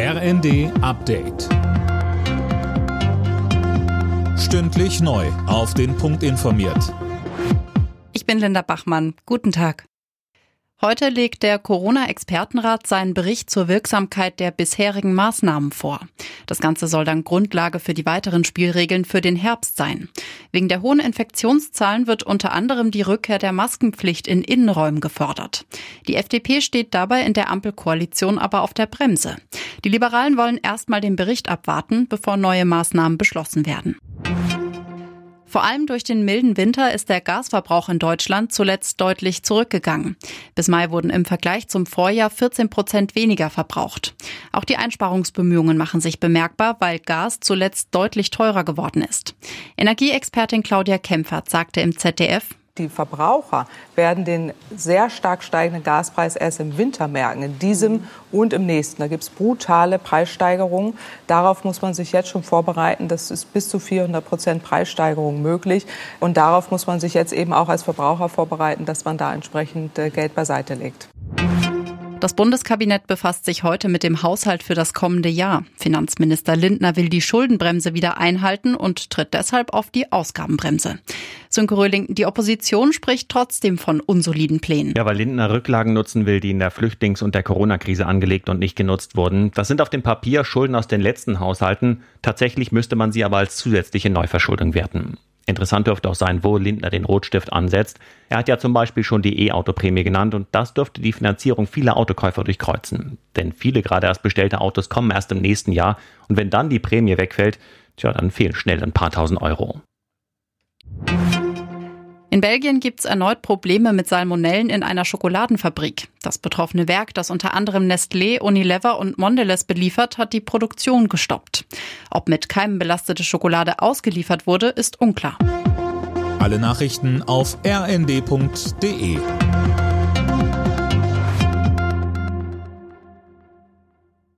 RND Update. Stündlich neu. Auf den Punkt informiert. Ich bin Linda Bachmann. Guten Tag. Heute legt der Corona-Expertenrat seinen Bericht zur Wirksamkeit der bisherigen Maßnahmen vor. Das Ganze soll dann Grundlage für die weiteren Spielregeln für den Herbst sein. Wegen der hohen Infektionszahlen wird unter anderem die Rückkehr der Maskenpflicht in Innenräumen gefordert. Die FDP steht dabei in der Ampelkoalition aber auf der Bremse. Die Liberalen wollen erstmal den Bericht abwarten, bevor neue Maßnahmen beschlossen werden. Vor allem durch den milden Winter ist der Gasverbrauch in Deutschland zuletzt deutlich zurückgegangen. Bis Mai wurden im Vergleich zum Vorjahr 14 Prozent weniger verbraucht. Auch die Einsparungsbemühungen machen sich bemerkbar, weil Gas zuletzt deutlich teurer geworden ist. Energieexpertin Claudia Kempfert sagte im ZDF, die Verbraucher werden den sehr stark steigenden Gaspreis erst im Winter merken, in diesem und im nächsten. Da gibt es brutale Preissteigerungen. Darauf muss man sich jetzt schon vorbereiten. Das ist bis zu 400 Prozent Preissteigerung möglich. Und darauf muss man sich jetzt eben auch als Verbraucher vorbereiten, dass man da entsprechend äh, Geld beiseite legt. Das Bundeskabinett befasst sich heute mit dem Haushalt für das kommende Jahr. Finanzminister Lindner will die Schuldenbremse wieder einhalten und tritt deshalb auf die Ausgabenbremse. Sönke Röhling, die Opposition spricht trotzdem von unsoliden Plänen. Ja, weil Lindner Rücklagen nutzen will, die in der Flüchtlings- und der Corona-Krise angelegt und nicht genutzt wurden. Das sind auf dem Papier Schulden aus den letzten Haushalten. Tatsächlich müsste man sie aber als zusätzliche Neuverschuldung werten. Interessant dürfte auch sein, wo Lindner den Rotstift ansetzt. Er hat ja zum Beispiel schon die E-Auto-Prämie genannt und das dürfte die Finanzierung vieler Autokäufer durchkreuzen. Denn viele gerade erst bestellte Autos kommen erst im nächsten Jahr und wenn dann die Prämie wegfällt, tja, dann fehlen schnell ein paar tausend Euro. In Belgien gibt es erneut Probleme mit Salmonellen in einer Schokoladenfabrik. Das betroffene Werk, das unter anderem Nestlé, Unilever und Mondelez beliefert, hat die Produktion gestoppt. Ob mit Keimen belastete Schokolade ausgeliefert wurde, ist unklar. Alle Nachrichten auf rnd.de